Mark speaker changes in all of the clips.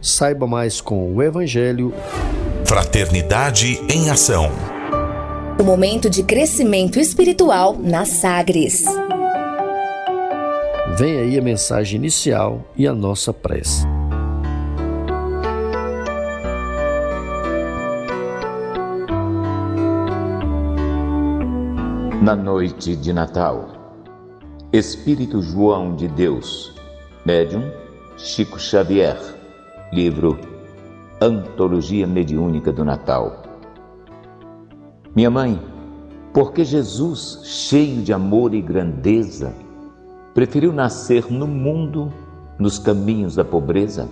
Speaker 1: Saiba mais com o Evangelho.
Speaker 2: Fraternidade em Ação.
Speaker 3: O momento de crescimento espiritual na Sagres.
Speaker 1: Vem aí a mensagem inicial e a nossa prece.
Speaker 4: Na noite de Natal, Espírito João de Deus, médium Chico Xavier livro Antologia Mediúnica do Natal. Minha mãe, porque Jesus, cheio de amor e grandeza, preferiu nascer no mundo nos caminhos da pobreza?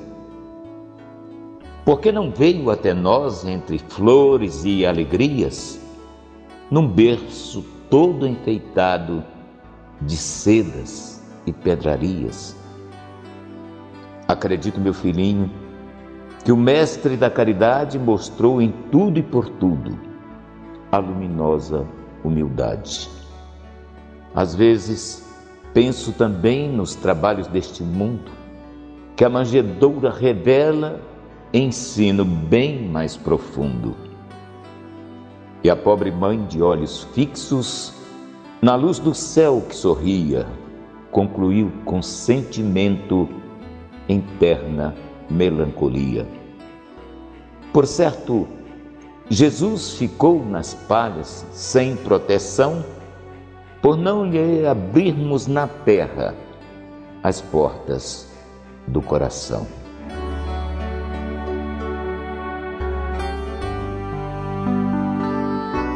Speaker 4: Porque não veio até nós entre flores e alegrias, num berço todo enfeitado de sedas e pedrarias? Acredito, meu filhinho, que o Mestre da Caridade mostrou em tudo e por tudo a luminosa humildade. Às vezes, penso também nos trabalhos deste mundo, que a manjedoura revela ensino bem mais profundo. E a pobre mãe de olhos fixos, na luz do céu que sorria, concluiu com sentimento em terna melancolia. Por certo, Jesus ficou nas palhas sem proteção por não lhe abrirmos na terra as portas do coração.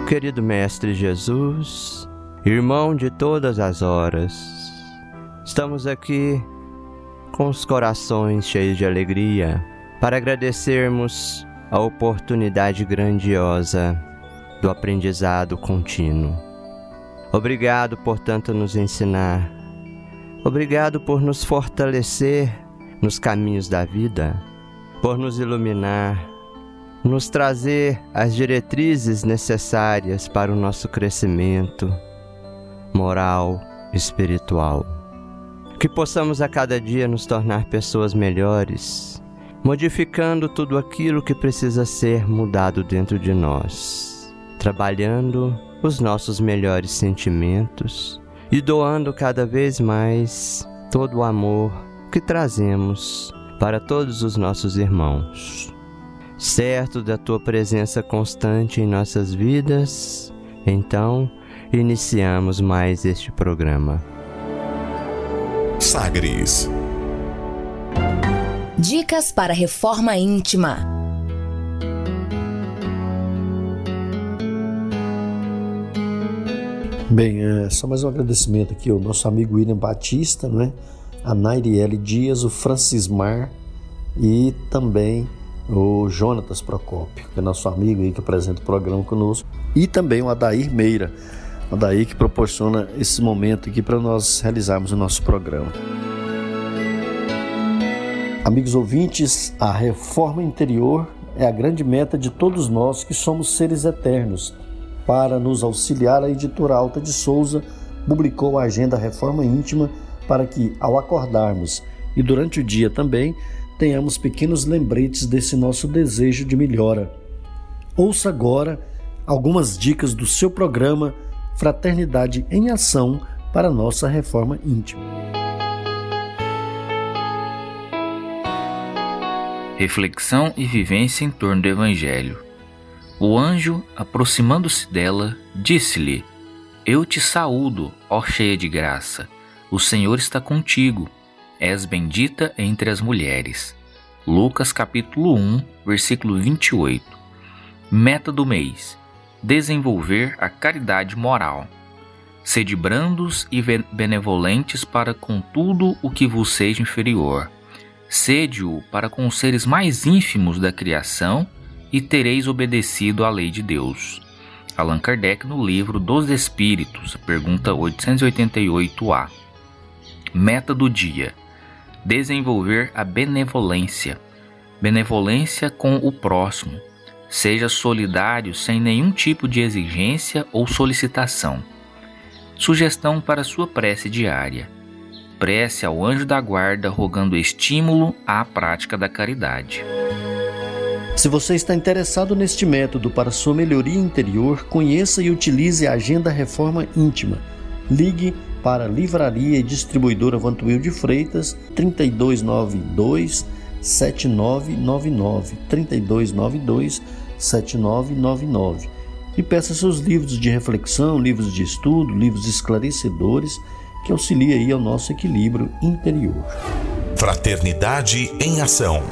Speaker 5: Querido Mestre Jesus, irmão de todas as horas, estamos aqui com os corações cheios de alegria para agradecermos a oportunidade grandiosa do aprendizado contínuo. Obrigado por tanto nos ensinar. Obrigado por nos fortalecer nos caminhos da vida, por nos iluminar, nos trazer as diretrizes necessárias para o nosso crescimento moral, espiritual que possamos a cada dia nos tornar pessoas melhores, modificando tudo aquilo que precisa ser mudado dentro de nós, trabalhando os nossos melhores sentimentos e doando cada vez mais todo o amor que trazemos para todos os nossos irmãos. Certo da tua presença constante em nossas vidas, então iniciamos mais este programa.
Speaker 2: Sagres.
Speaker 3: Dicas para reforma íntima.
Speaker 1: Bem, é, só mais um agradecimento aqui ao nosso amigo William Batista, né? a Nairiele Dias, o Francismar e também o Jonatas Procópio, que é nosso amigo aí que apresenta o programa conosco, e também o Adair Meira daí que proporciona esse momento aqui para nós realizarmos o nosso programa. Amigos ouvintes, a reforma interior é a grande meta de todos nós que somos seres eternos. Para nos auxiliar, a editora Alta de Souza publicou a agenda Reforma Íntima para que, ao acordarmos e durante o dia também, tenhamos pequenos lembretes desse nosso desejo de melhora. Ouça agora algumas dicas do seu programa Fraternidade em Ação para nossa reforma íntima.
Speaker 6: Reflexão e vivência em torno do Evangelho. O anjo, aproximando-se dela, disse-lhe: Eu te saúdo, ó cheia de graça. O Senhor está contigo. És bendita entre as mulheres. Lucas capítulo 1, versículo 28. Meta do mês: desenvolver a caridade moral. Sede brandos e benevolentes para com tudo o que vos seja inferior. Sede-o para com os seres mais ínfimos da criação e tereis obedecido à lei de Deus. Allan Kardec no livro dos Espíritos, pergunta 888A. Meta do dia: desenvolver a benevolência. Benevolência com o próximo. Seja solidário sem nenhum tipo de exigência ou solicitação. Sugestão para sua prece diária. Prece ao anjo da guarda rogando estímulo à prática da caridade.
Speaker 1: Se você está interessado neste método para sua melhoria interior, conheça e utilize a Agenda Reforma Íntima. Ligue para Livraria e Distribuidora Vantuil de Freitas 3292 7999 3292 7999 e peça seus livros de reflexão, livros de estudo, livros esclarecedores que auxiliem aí ao nosso equilíbrio interior.
Speaker 2: Fraternidade em ação.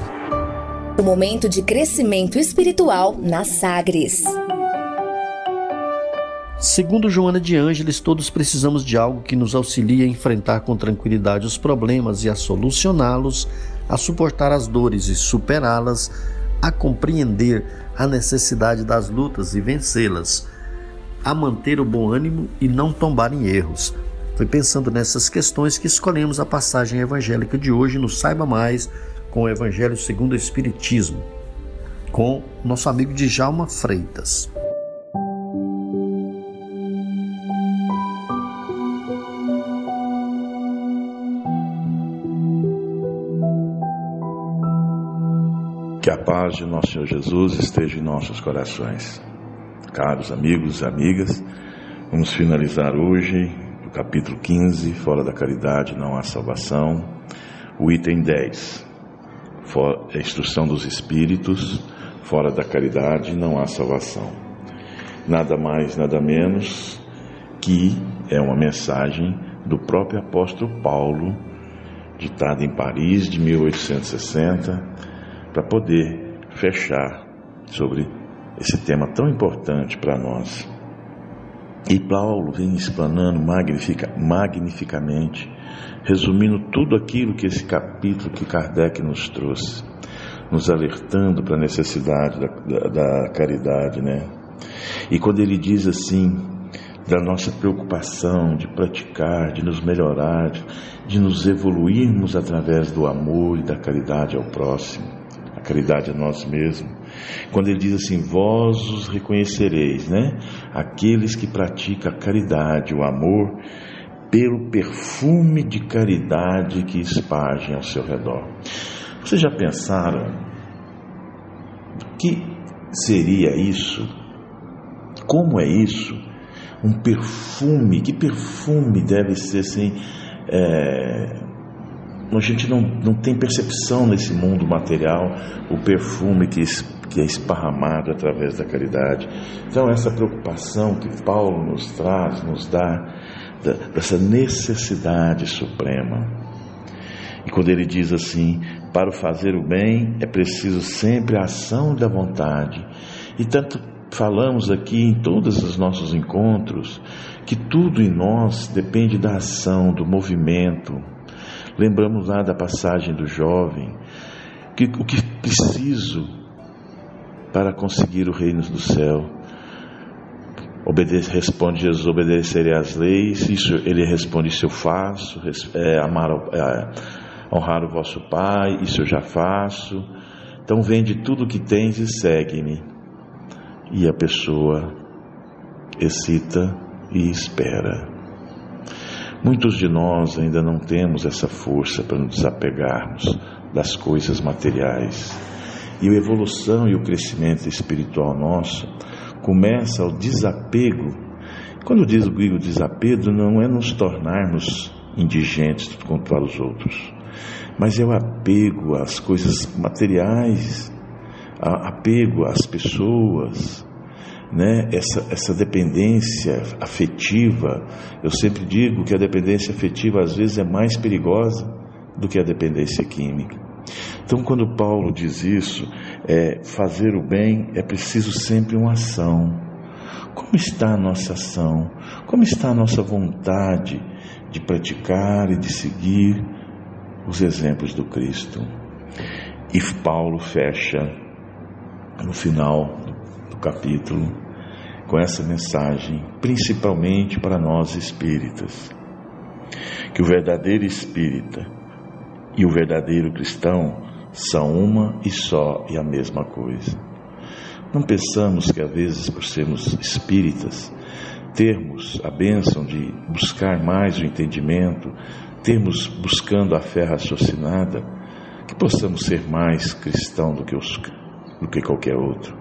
Speaker 3: O momento de crescimento espiritual na Sagres.
Speaker 1: Segundo Joana de Ângeles, todos precisamos de algo que nos auxilie a enfrentar com tranquilidade os problemas e a solucioná-los, a suportar as dores e superá-las, a compreender a necessidade das lutas e vencê-las, a manter o bom ânimo e não tombar em erros. Foi pensando nessas questões que escolhemos a passagem evangélica de hoje no Saiba Mais com o Evangelho segundo o Espiritismo, com nosso amigo Djalma Freitas.
Speaker 7: Que a paz de nosso Senhor Jesus esteja em nossos corações. Caros amigos amigas, vamos finalizar hoje o capítulo 15, Fora da Caridade não há salvação, o item 10, a instrução dos Espíritos, fora da caridade não há salvação. Nada mais, nada menos que é uma mensagem do próprio apóstolo Paulo, ditada em Paris de 1860 para poder fechar sobre esse tema tão importante para nós. E Paulo vem explanando magnifica, magnificamente, resumindo tudo aquilo que esse capítulo que Kardec nos trouxe, nos alertando para a necessidade da, da, da caridade, né? E quando ele diz assim, da nossa preocupação de praticar, de nos melhorar, de nos evoluirmos através do amor e da caridade ao próximo caridade a nós mesmos. Quando ele diz assim: Vós os reconhecereis, né? Aqueles que praticam a caridade, o amor, pelo perfume de caridade que espargem ao seu redor. Vocês já pensaram o que seria isso? Como é isso? Um perfume, que perfume deve ser assim? É, a gente não, não tem percepção nesse mundo material o perfume que, que é esparramado através da caridade. Então, essa preocupação que Paulo nos traz, nos dá, dessa necessidade suprema. E quando ele diz assim: para fazer o bem é preciso sempre a ação da vontade. E tanto falamos aqui em todos os nossos encontros que tudo em nós depende da ação, do movimento Lembramos lá da passagem do jovem, que o que preciso para conseguir o reino do céu. Obedece, responde Jesus, obedecerei às leis, isso ele responde, isso eu faço, é, amar, é, honrar o vosso Pai, isso eu já faço. Então vende tudo o que tens e segue-me. E a pessoa excita e espera. Muitos de nós ainda não temos essa força para nos desapegarmos das coisas materiais. E a evolução e o crescimento espiritual nosso começa ao desapego. Quando eu digo desapego, não é nos tornarmos indigentes quanto aos outros, mas é o apego às coisas materiais, apego às pessoas, né, essa, essa dependência afetiva. Eu sempre digo que a dependência afetiva às vezes é mais perigosa do que a dependência química. Então, quando Paulo diz isso, é, fazer o bem é preciso sempre uma ação. Como está a nossa ação? Como está a nossa vontade de praticar e de seguir os exemplos do Cristo? E Paulo fecha no final capítulo com essa mensagem, principalmente para nós espíritas, que o verdadeiro espírita e o verdadeiro cristão são uma e só e a mesma coisa. Não pensamos que, às vezes, por sermos espíritas, termos a bênção de buscar mais o entendimento, termos buscando a fé raciocinada, que possamos ser mais cristão do que, os, do que qualquer outro.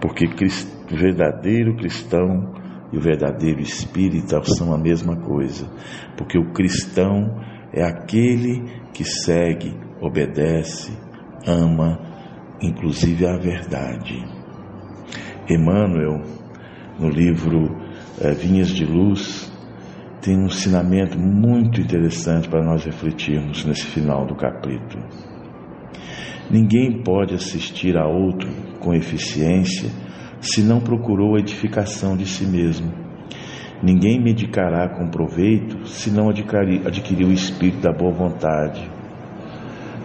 Speaker 7: Porque o verdadeiro cristão e o verdadeiro espírita são a mesma coisa. Porque o cristão é aquele que segue, obedece, ama, inclusive a verdade. Emmanuel, no livro é, Vinhas de Luz, tem um ensinamento muito interessante para nós refletirmos nesse final do capítulo. Ninguém pode assistir a outro com eficiência se não procurou a edificação de si mesmo. Ninguém medicará com proveito se não adquirir o espírito da boa vontade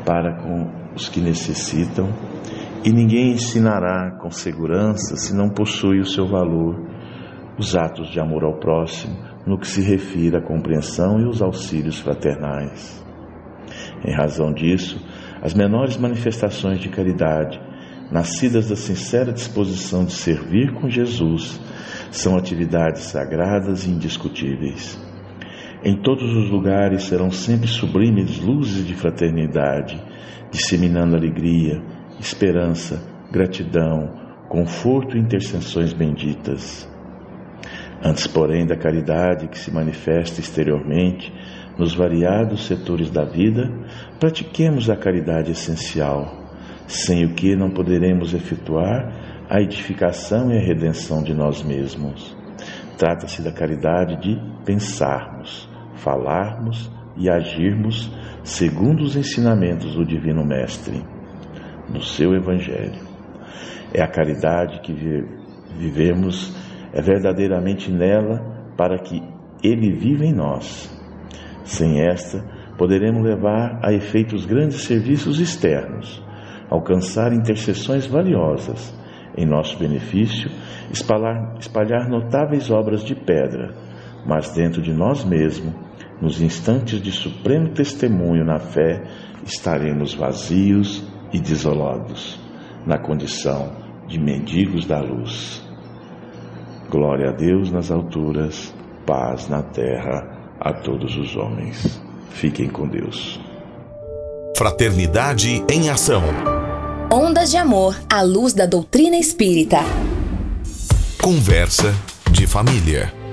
Speaker 7: para com os que necessitam, e ninguém ensinará com segurança se não possui o seu valor os atos de amor ao próximo no que se refere à compreensão e os auxílios fraternais. Em razão disso, as menores manifestações de caridade, nascidas da sincera disposição de servir com Jesus, são atividades sagradas e indiscutíveis. Em todos os lugares serão sempre sublimes luzes de fraternidade, disseminando alegria, esperança, gratidão, conforto e intercessões benditas. Antes, porém, da caridade que se manifesta exteriormente nos variados setores da vida, pratiquemos a caridade essencial, sem o que não poderemos efetuar a edificação e a redenção de nós mesmos. Trata-se da caridade de pensarmos, falarmos e agirmos segundo os ensinamentos do Divino Mestre, no seu Evangelho. É a caridade que vivemos, é verdadeiramente nela para que Ele viva em nós sem esta, poderemos levar a efeito os grandes serviços externos, alcançar intercessões valiosas em nosso benefício, espalhar, espalhar notáveis obras de pedra, mas dentro de nós mesmos, nos instantes de supremo testemunho na fé, estaremos vazios e desolados, na condição de mendigos da luz. Glória a Deus nas alturas, paz na terra a todos os homens. Fiquem com Deus.
Speaker 2: Fraternidade em Ação.
Speaker 3: Ondas de Amor à luz da doutrina espírita.
Speaker 2: Conversa de família.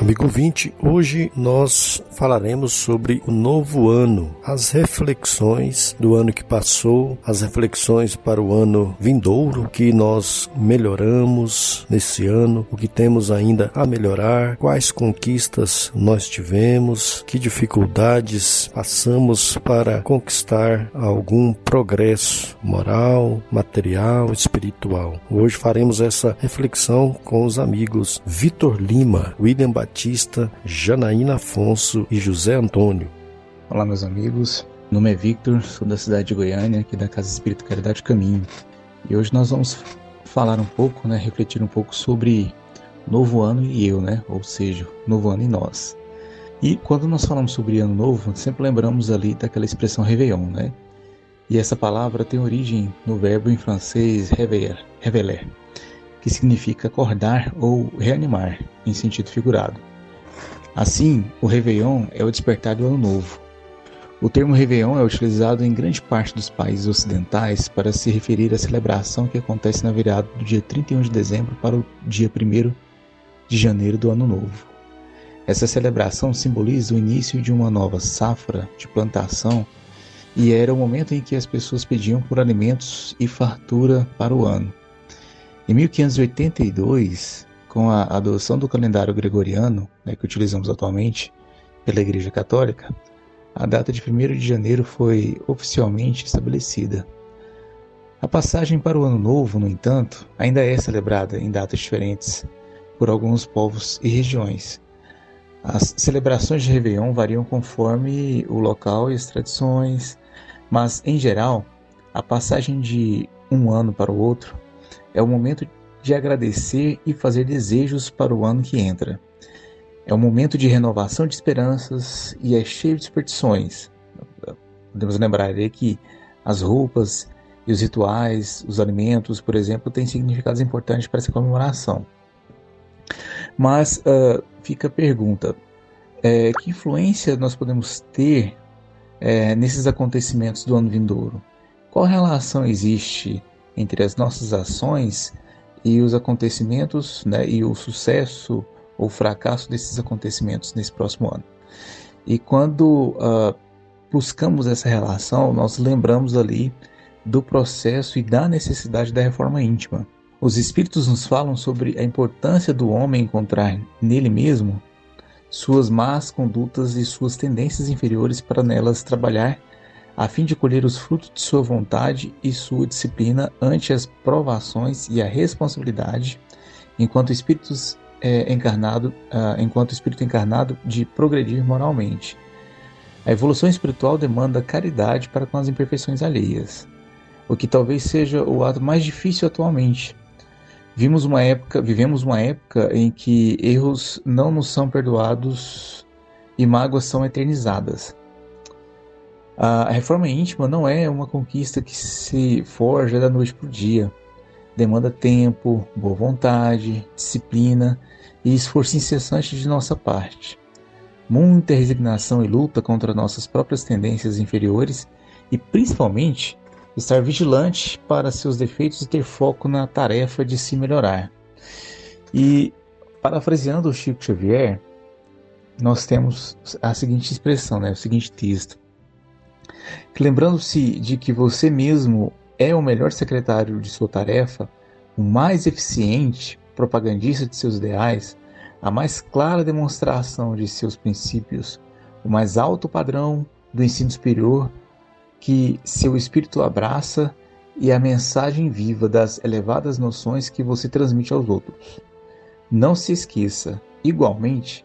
Speaker 1: Amigo 20, hoje nós falaremos sobre o novo ano, as reflexões do ano que passou, as reflexões para o ano vindouro, que nós melhoramos nesse ano, o que temos ainda a melhorar, quais conquistas nós tivemos, que dificuldades passamos para conquistar algum progresso moral, material, espiritual. Hoje faremos essa reflexão com os amigos Vitor Lima, William Batista Batista, Janaína Afonso e José Antônio.
Speaker 8: Olá, meus amigos. Meu nome é Victor, sou da cidade de Goiânia, aqui da Casa Espírita Caridade Caminho. E hoje nós vamos falar um pouco, né, refletir um pouco sobre novo ano e eu, né? Ou seja, novo ano e nós. E quando nós falamos sobre ano novo, sempre lembramos ali daquela expressão réveillon, né? E essa palavra tem origem no verbo em francês réveiller, réveiller que significa acordar ou reanimar, em sentido figurado. Assim, o Réveillon é o despertar do Ano Novo. O termo Réveillon é utilizado em grande parte dos países ocidentais para se referir à celebração que acontece na virada do dia 31 de dezembro para o dia 1 de janeiro do Ano Novo. Essa celebração simboliza o início de uma nova safra de plantação e era o momento em que as pessoas pediam por alimentos e fartura para o ano. Em 1582, com a adoção do calendário gregoriano, né, que utilizamos atualmente pela Igreja Católica, a data de 1 de janeiro foi oficialmente estabelecida. A passagem para o Ano Novo, no entanto, ainda é celebrada em datas diferentes por alguns povos e regiões. As celebrações de Réveillon variam conforme o local e as tradições, mas, em geral, a passagem de um ano para o outro é o momento de agradecer e fazer desejos para o ano que entra. É um momento de renovação de esperanças e é cheio de superstições. Podemos lembrar que as roupas e os rituais, os alimentos, por exemplo, têm significados importantes para essa comemoração. Mas uh, fica a pergunta: é, que influência nós podemos ter é, nesses acontecimentos do ano vindouro? Qual relação existe entre as nossas ações e os acontecimentos, né, e o sucesso ou fracasso desses acontecimentos nesse próximo ano? E quando uh, buscamos essa relação, nós lembramos ali do processo e da necessidade da reforma íntima. Os Espíritos nos falam sobre a importância do homem encontrar nele mesmo suas más condutas e suas tendências inferiores para nelas trabalhar, a fim de colher os frutos de sua vontade e sua disciplina ante as provações e a responsabilidade, enquanto espíritos é, encarnado, uh, enquanto espírito encarnado, de progredir moralmente. A evolução espiritual demanda caridade para com as imperfeições alheias, o que talvez seja o ato mais difícil atualmente, Vimos uma época, vivemos uma época em que erros não nos são perdoados e mágoas são eternizadas. A reforma íntima não é uma conquista que se forja da noite para o dia. Demanda tempo, boa vontade, disciplina e esforço incessante de nossa parte. Muita resignação e luta contra nossas próprias tendências inferiores e, principalmente, estar vigilante para seus defeitos e ter foco na tarefa de se melhorar. E, parafraseando o Chico Xavier, nós temos a seguinte expressão, né, o seguinte texto. Lembrando-se de que você mesmo é o melhor secretário de sua tarefa, o mais eficiente propagandista de seus ideais, a mais clara demonstração de seus princípios, o mais alto padrão do ensino superior que seu espírito abraça e a mensagem viva das elevadas noções que você transmite aos outros. Não se esqueça, igualmente,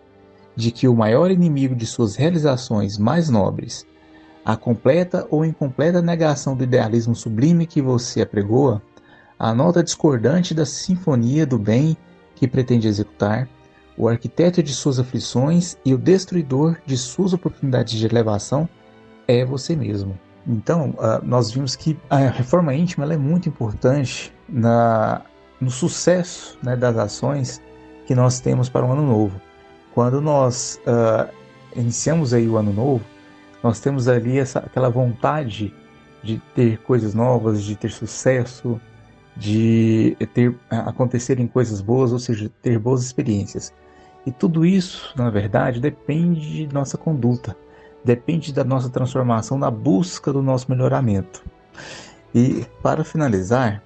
Speaker 8: de que o maior inimigo de suas realizações mais nobres, a completa ou incompleta negação do idealismo sublime que você apregoa, a nota discordante da sinfonia do bem que pretende executar, o arquiteto de suas aflições e o destruidor de suas oportunidades de elevação é você mesmo. Então, uh, nós vimos que a reforma íntima é muito importante na, no sucesso né, das ações que nós temos para o ano novo. Quando nós uh, iniciamos aí o ano novo, nós temos ali essa, aquela vontade de ter coisas novas, de ter sucesso, de ter acontecerem coisas boas, ou seja, ter boas experiências. E tudo isso, na verdade, depende de nossa conduta depende da nossa transformação na busca do nosso melhoramento. E para finalizar,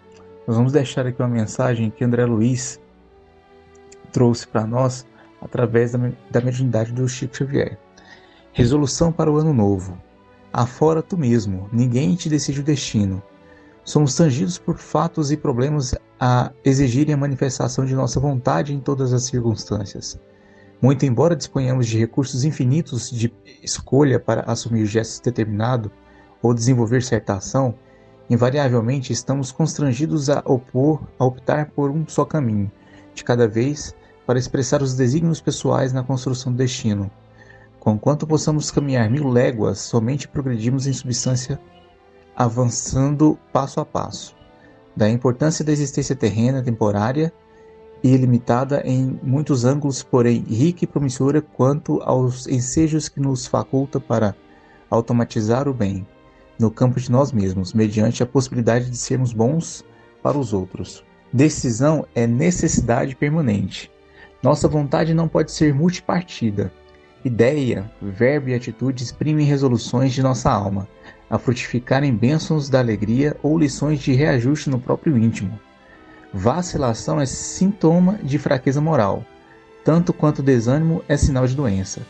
Speaker 8: nós vamos deixar aqui uma mensagem que André Luiz trouxe para nós através da, da mediunidade do Chico Xavier. Resolução para o ano novo. Afora tu mesmo, ninguém te decide o destino. Somos tangidos por fatos e problemas a exigirem a manifestação de nossa vontade em todas as circunstâncias. Muito embora disponhamos de recursos infinitos de escolha para assumir gestos determinados ou desenvolver certa ação, invariavelmente estamos constrangidos a opor, a optar por um só caminho, de cada vez, para expressar os desígnios pessoais na construção do destino. Conquanto possamos caminhar mil léguas, somente progredimos em substância, avançando passo a passo. Da importância da existência terrena temporária e limitada em muitos ângulos, porém rica e promissora quanto aos ensejos que nos faculta para automatizar o bem no campo de nós mesmos, mediante a possibilidade de sermos bons para os outros. Decisão é necessidade permanente. Nossa vontade não pode ser multipartida. Ideia, verbo e atitude exprimem resoluções de nossa alma, a frutificarem bênçãos da alegria ou lições de reajuste no próprio íntimo. Vacilação é sintoma de fraqueza moral, tanto quanto desânimo é sinal de doença.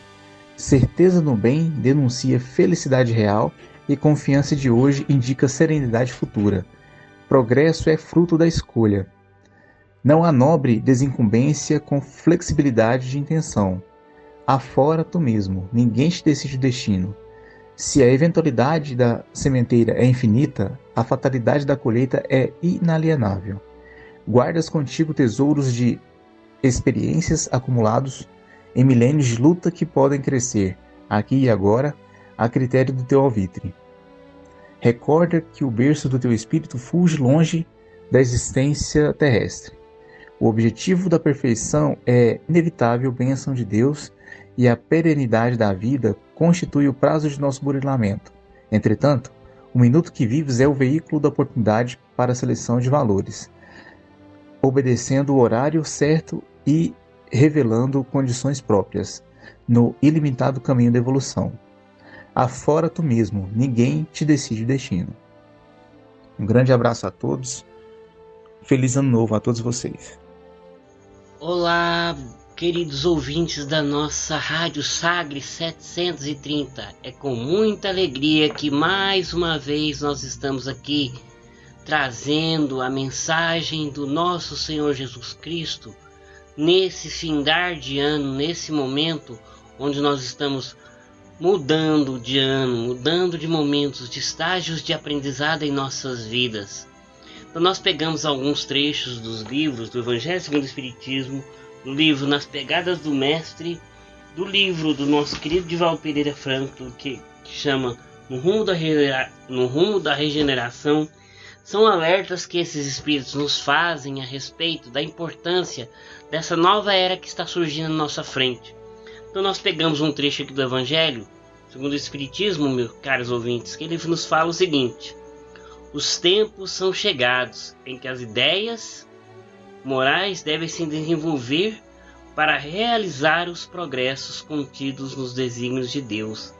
Speaker 8: Certeza no bem denuncia felicidade real e confiança de hoje indica serenidade futura. Progresso é fruto da escolha. Não há nobre desincumbência com flexibilidade de intenção. Afora tu mesmo, ninguém te decide o destino. Se a eventualidade da sementeira é infinita, a fatalidade da colheita é inalienável. Guardas contigo tesouros de experiências acumulados em milênios de luta que podem crescer, aqui e agora, a critério do teu alvitre. Recorda que o berço do teu espírito fuge longe da existência terrestre. O objetivo da perfeição é inevitável bênção de Deus e a perenidade da vida constitui o prazo de nosso burilamento. Entretanto, o minuto que vives é o veículo da oportunidade para a seleção de valores, obedecendo o horário certo e revelando condições próprias, no ilimitado caminho da evolução. Afora tu mesmo, ninguém te decide o destino. Um grande abraço a todos. Feliz ano novo a todos vocês.
Speaker 9: Olá, queridos ouvintes da nossa Rádio Sagre 730. É com muita alegria que mais uma vez nós estamos aqui trazendo a mensagem do nosso Senhor Jesus Cristo nesse findar de ano, nesse momento onde nós estamos mudando de ano, mudando de momentos, de estágios de aprendizado em nossas vidas. Então nós pegamos alguns trechos dos livros do Evangelho segundo o Espiritismo, do livro Nas Pegadas do Mestre, do livro do nosso querido Dival Pereira Franco, que, que chama no rumo, da, no rumo da Regeneração, são alertas que esses espíritos nos fazem a respeito da importância dessa nova era que está surgindo na nossa frente. Então nós pegamos um trecho aqui do Evangelho, segundo o Espiritismo, meus caros ouvintes, que ele nos fala o seguinte: Os tempos são chegados em que as ideias morais devem se desenvolver para realizar os progressos contidos nos desígnios de Deus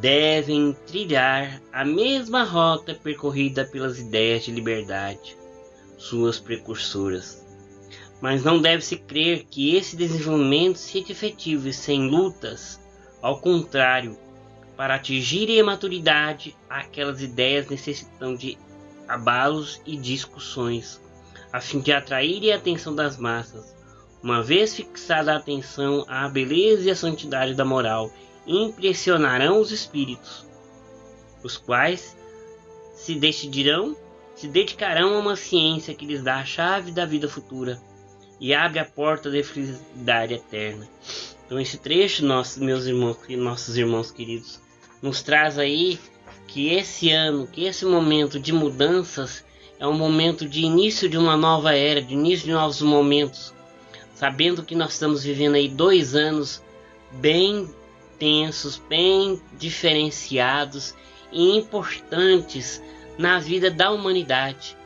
Speaker 9: devem trilhar a mesma rota percorrida pelas ideias de liberdade, suas precursoras. Mas não deve-se crer que esse desenvolvimento seja efetivo sem lutas. Ao contrário, para atingirem a maturidade, aquelas ideias necessitam de abalos e discussões, a fim de atraírem a atenção das massas. Uma vez fixada a atenção à beleza e à santidade da moral impressionarão os espíritos, os quais se decidirão, se dedicarão a uma ciência que lhes dá a chave da vida futura e abre a porta da felicidade eterna. Então esse trecho, nossos meus irmãos, nossos irmãos queridos, nos traz aí que esse ano, que esse momento de mudanças é um momento de início de uma nova era, de início de novos momentos, sabendo que nós estamos vivendo aí dois anos bem tensos, bem diferenciados e importantes na vida da humanidade.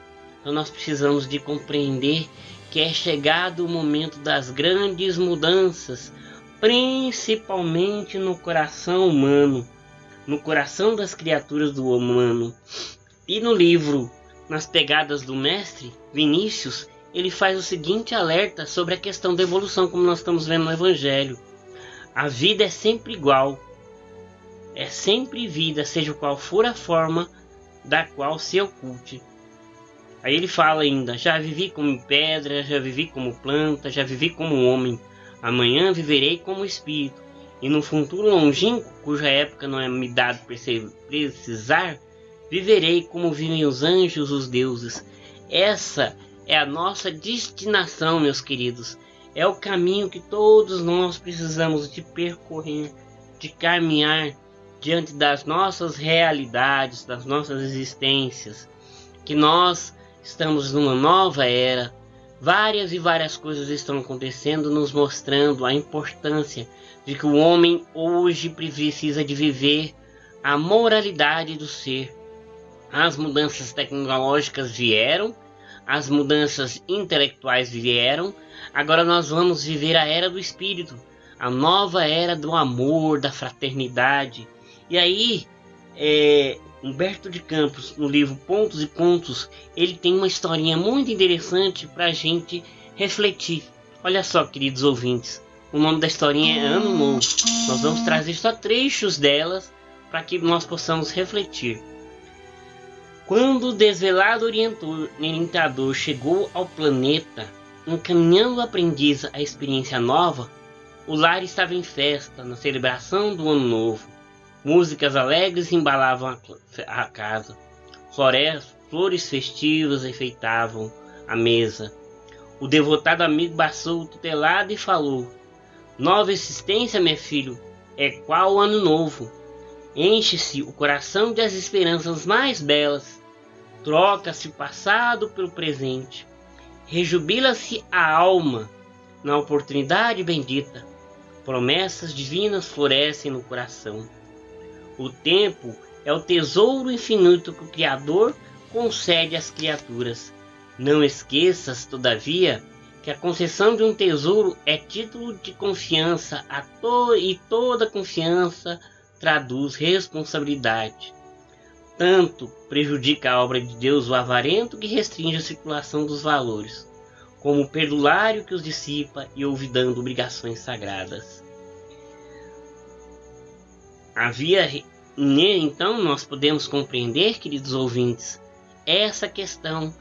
Speaker 9: Então nós precisamos de compreender que é chegado o momento das grandes mudanças, principalmente no coração humano, no coração das criaturas do humano. E no livro Nas Pegadas do Mestre, Vinícius, ele faz o seguinte alerta sobre a questão da evolução, como nós estamos vendo no Evangelho. A vida é sempre igual. É sempre vida, seja qual for a forma da qual se oculte. Aí ele fala ainda: Já vivi como pedra, já vivi como planta, já vivi como homem. Amanhã viverei como espírito. E no futuro longínquo, cuja época não é me dado precisar, viverei como vivem os anjos, os deuses. Essa é a nossa destinação, meus queridos. É o caminho que todos nós precisamos de percorrer, de caminhar diante das nossas realidades, das nossas existências, que nós estamos numa nova era. Várias e várias coisas estão acontecendo, nos mostrando a importância de que o homem hoje precisa de viver a moralidade do ser. As mudanças tecnológicas vieram, as mudanças intelectuais vieram, agora nós vamos viver a era do espírito, a nova era do amor, da fraternidade. E aí, é, Humberto de Campos, no livro Pontos e Contos, ele tem uma historinha muito interessante para a gente refletir. Olha só, queridos ouvintes, o nome da historinha é Ano Novo. Nós vamos trazer só trechos delas para que nós possamos refletir. Quando o desvelado orientador chegou ao planeta, encaminhando o aprendiz à experiência nova, o lar estava em festa, na celebração do Ano Novo. Músicas alegres embalavam a casa. Florestas, flores festivas enfeitavam a mesa. O devotado amigo baçou tutelado e falou: Nova existência, meu filho, é qual o ano novo. Enche-se o coração das esperanças mais belas troca-se o passado pelo presente, rejubila-se a alma na oportunidade bendita, promessas divinas florescem no coração. O tempo é o tesouro infinito que o Criador concede às criaturas. Não esqueças, todavia, que a concessão de um tesouro é título de confiança a to e toda confiança traduz responsabilidade. Tanto prejudica a obra de Deus o avarento que restringe a circulação dos valores, como o perdulário que os dissipa e olvidando obrigações sagradas. Havia então nós podemos compreender, queridos ouvintes, essa questão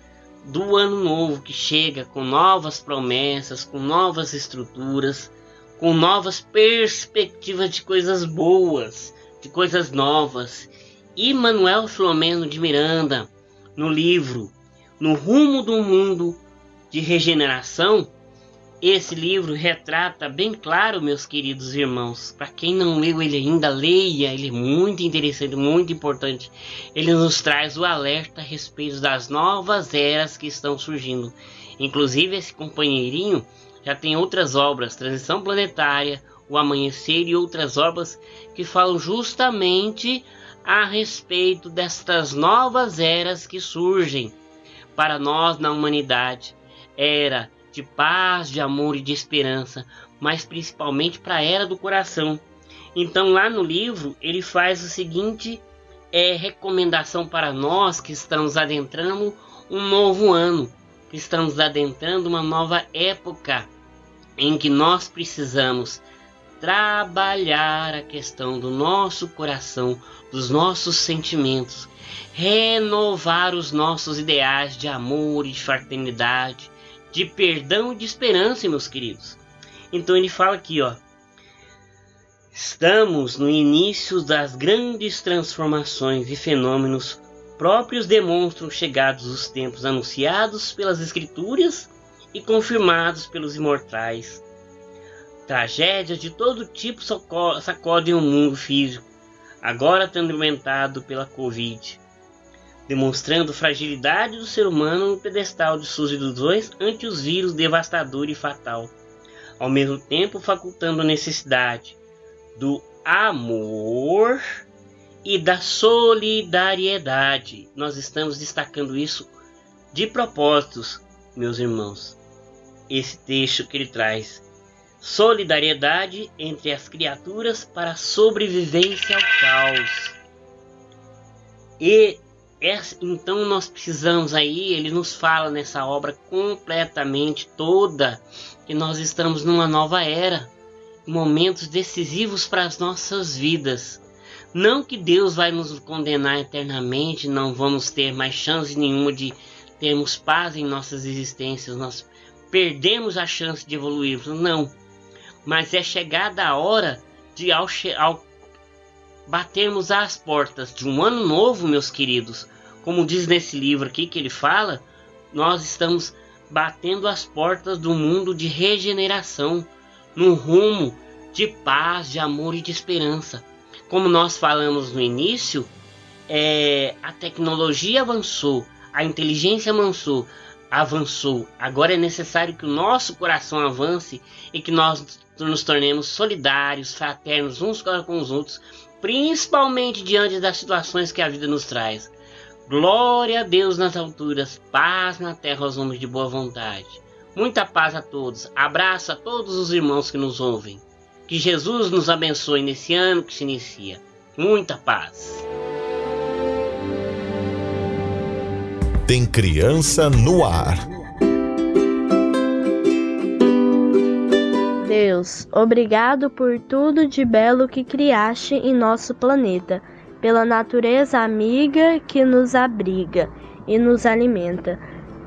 Speaker 9: do ano novo que chega com novas promessas, com novas estruturas, com novas perspectivas de coisas boas, de coisas novas e Manuel Filomeno de Miranda, no livro No Rumo do Mundo de Regeneração, esse livro retrata bem claro, meus queridos irmãos. Para quem não leu ele ainda, leia. Ele é muito interessante, muito importante. Ele nos traz o alerta a respeito das novas eras que estão surgindo. Inclusive, esse companheirinho já tem outras obras, Transição Planetária, O Amanhecer e outras obras que falam justamente a respeito destas novas eras que surgem para nós na humanidade. Era de paz, de amor e de esperança, mas principalmente para a era do coração. Então, lá no livro, ele faz o seguinte é, recomendação para nós que estamos adentrando um novo ano, que estamos adentrando uma nova época em que nós precisamos trabalhar a questão do nosso coração, dos nossos sentimentos, renovar os nossos ideais de amor e de fraternidade, de perdão e de esperança, meus queridos. Então ele fala aqui, ó. Estamos no início das grandes transformações e fenômenos próprios demonstram chegados os tempos anunciados pelas escrituras e confirmados pelos imortais Tragédias de todo tipo sacodem o mundo físico, agora atormentado pela Covid, demonstrando fragilidade do ser humano no pedestal de suas ilusões ante os vírus devastador e fatal, ao mesmo tempo facultando a necessidade do amor e da solidariedade. Nós estamos destacando isso de propósitos, meus irmãos. Esse texto que ele traz solidariedade entre as criaturas para sobrevivência ao caos. E então nós precisamos aí, ele nos fala nessa obra completamente toda que nós estamos numa nova era, momentos decisivos para as nossas vidas. Não que Deus vai nos condenar eternamente, não vamos ter mais chance nenhuma de termos paz em nossas existências, nós perdemos a chance de evoluirmos. Não mas é chegada a hora de ao, ao batermos às portas de um ano novo, meus queridos, como diz nesse livro aqui que ele fala, nós estamos batendo as portas do mundo de regeneração, num rumo de paz, de amor e de esperança. Como nós falamos no início, é, a tecnologia avançou, a inteligência avançou, avançou. Agora é necessário que o nosso coração avance e que nós nos tornemos solidários, fraternos uns com os outros, principalmente diante das situações que a vida nos traz. Glória a Deus nas alturas, paz na terra aos homens de boa vontade. Muita paz a todos. Abraço a todos os irmãos que nos ouvem. Que Jesus nos abençoe nesse ano que se inicia. Muita paz.
Speaker 2: Tem criança no ar.
Speaker 10: Deus, obrigado por tudo de belo que criaste em nosso planeta, pela natureza amiga que nos abriga e nos alimenta,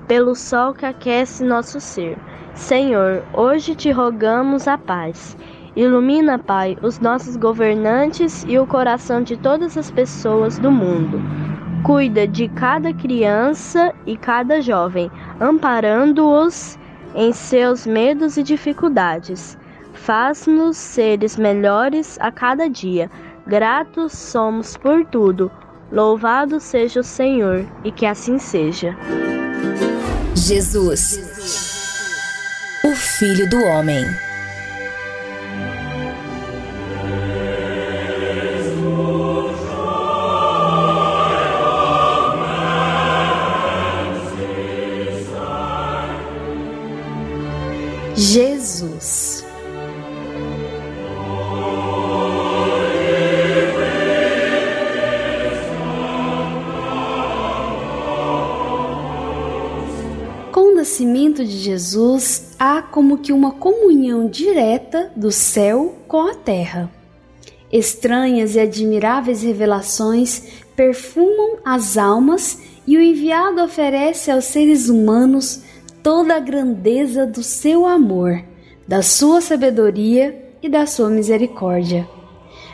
Speaker 10: pelo sol que aquece nosso ser. Senhor, hoje te rogamos a paz. Ilumina, Pai, os nossos governantes e o coração de todas as pessoas do mundo. Cuida de cada criança e cada jovem, amparando-os em seus medos e dificuldades. Faz-nos seres melhores a cada dia. Gratos somos por tudo. Louvado seja o Senhor, e que assim seja.
Speaker 3: Jesus, o Filho do Homem.
Speaker 11: Como que uma comunhão direta do céu com a terra. Estranhas e admiráveis revelações perfumam as almas e o enviado oferece aos seres humanos toda a grandeza do seu amor, da sua sabedoria e da sua misericórdia.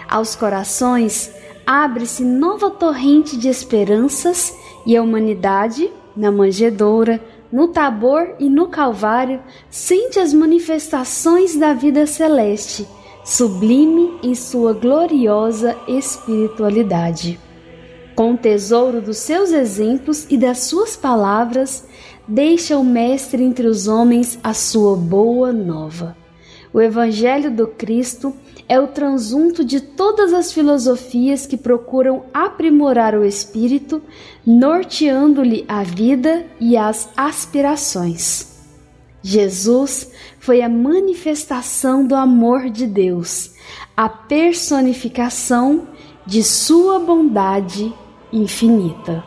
Speaker 11: Aos corações abre-se nova torrente de esperanças e a humanidade, na manjedoura, no Tabor e no Calvário, sente as manifestações da vida celeste, sublime em sua gloriosa espiritualidade. Com o tesouro dos seus exemplos e das suas palavras, deixa o Mestre entre os homens a sua boa nova. O Evangelho do Cristo é o transunto de todas as filosofias que procuram aprimorar o espírito, norteando-lhe a vida e as aspirações. Jesus foi a manifestação do amor de Deus, a personificação de sua bondade infinita.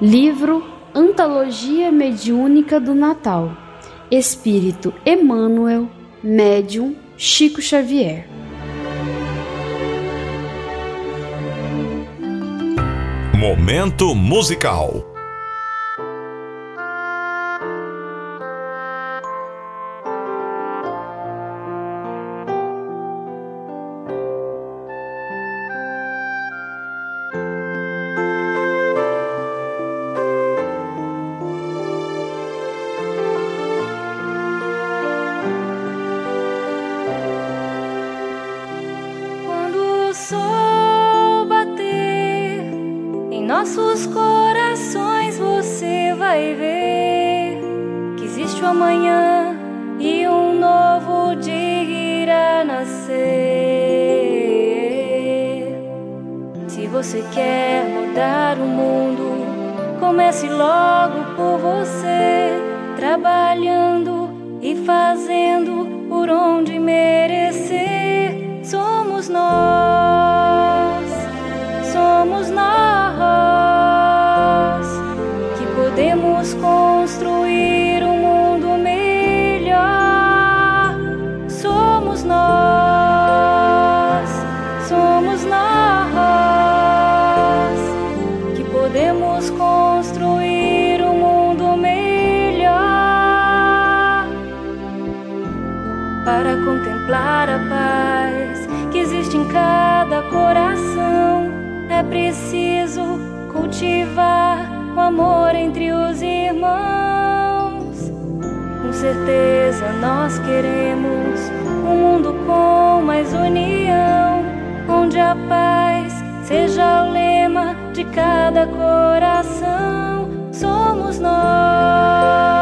Speaker 11: Livro Antologia Mediúnica do Natal. Espírito Emmanuel, Médium Chico Xavier.
Speaker 2: Momento musical.
Speaker 12: E um novo dia irá nascer. Se você quer mudar o mundo, comece logo por você, trabalhando e fazendo amor entre os irmãos. Com certeza nós queremos um mundo com mais união, onde a paz seja o lema de cada coração. Somos nós,